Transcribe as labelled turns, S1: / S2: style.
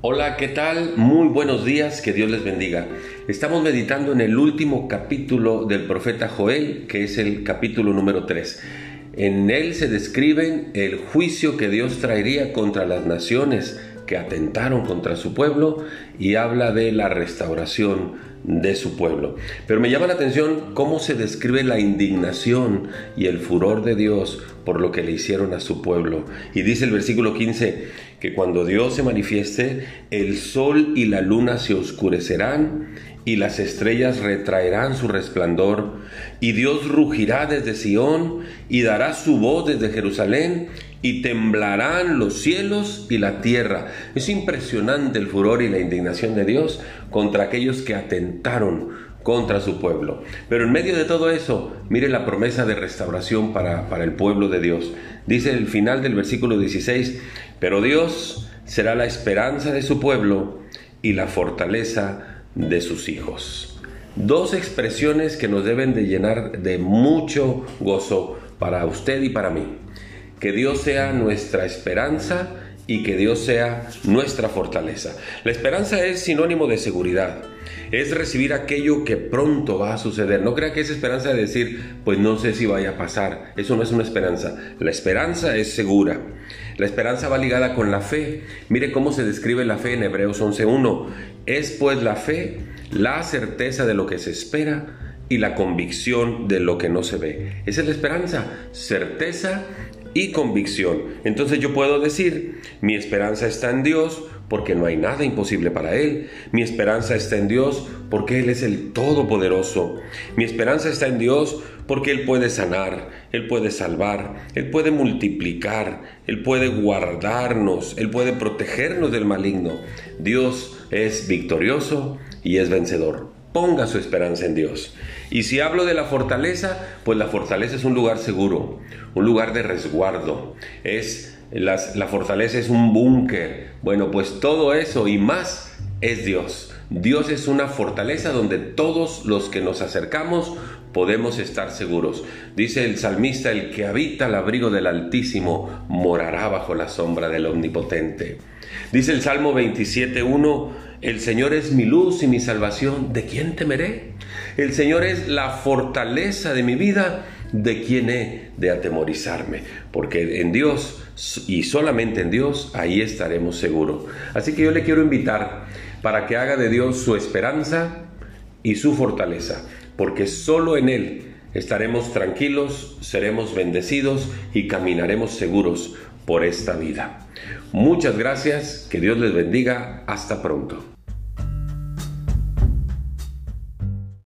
S1: Hola, ¿qué tal? Muy buenos días, que Dios les bendiga. Estamos meditando en el último capítulo del profeta Joel, que es el capítulo número 3. En él se describen el juicio que Dios traería contra las naciones que atentaron contra su pueblo y habla de la restauración de su pueblo. Pero me llama la atención cómo se describe la indignación y el furor de Dios por lo que le hicieron a su pueblo. Y dice el versículo 15 que cuando Dios se manifieste, el sol y la luna se oscurecerán y las estrellas retraerán su resplandor, y Dios rugirá desde Sión y dará su voz desde Jerusalén, y temblarán los cielos y la tierra. Es impresionante el furor y la indignación de Dios contra aquellos que atentaron contra su pueblo. Pero en medio de todo eso, mire la promesa de restauración para, para el pueblo de Dios. Dice el final del versículo 16, pero Dios será la esperanza de su pueblo y la fortaleza de sus hijos. Dos expresiones que nos deben de llenar de mucho gozo para usted y para mí. Que Dios sea nuestra esperanza y que Dios sea nuestra fortaleza. La esperanza es sinónimo de seguridad. Es recibir aquello que pronto va a suceder. No crea que es esperanza de decir, pues no sé si vaya a pasar. Eso no es una esperanza. La esperanza es segura. La esperanza va ligada con la fe. Mire cómo se describe la fe en Hebreos 11.1. Es pues la fe la certeza de lo que se espera y la convicción de lo que no se ve. Esa es la esperanza, certeza y convicción. Entonces yo puedo decir, mi esperanza está en Dios porque no hay nada imposible para Él. Mi esperanza está en Dios porque Él es el Todopoderoso. Mi esperanza está en Dios porque Él puede sanar, Él puede salvar, Él puede multiplicar, Él puede guardarnos, Él puede protegernos del maligno. Dios es victorioso y es vencedor. Ponga su esperanza en Dios. Y si hablo de la fortaleza, pues la fortaleza es un lugar seguro, un lugar de resguardo. Es la fortaleza es un búnker. Bueno, pues todo eso y más es Dios. Dios es una fortaleza donde todos los que nos acercamos podemos estar seguros. Dice el salmista, el que habita al abrigo del Altísimo morará bajo la sombra del Omnipotente. Dice el Salmo 27.1, el Señor es mi luz y mi salvación, ¿de quién temeré? El Señor es la fortaleza de mi vida, ¿de quién he de atemorizarme? Porque en Dios y solamente en Dios, ahí estaremos seguros. Así que yo le quiero invitar para que haga de Dios su esperanza y su fortaleza, porque solo en Él estaremos tranquilos, seremos bendecidos y caminaremos seguros por esta vida. Muchas gracias, que Dios les bendiga, hasta pronto.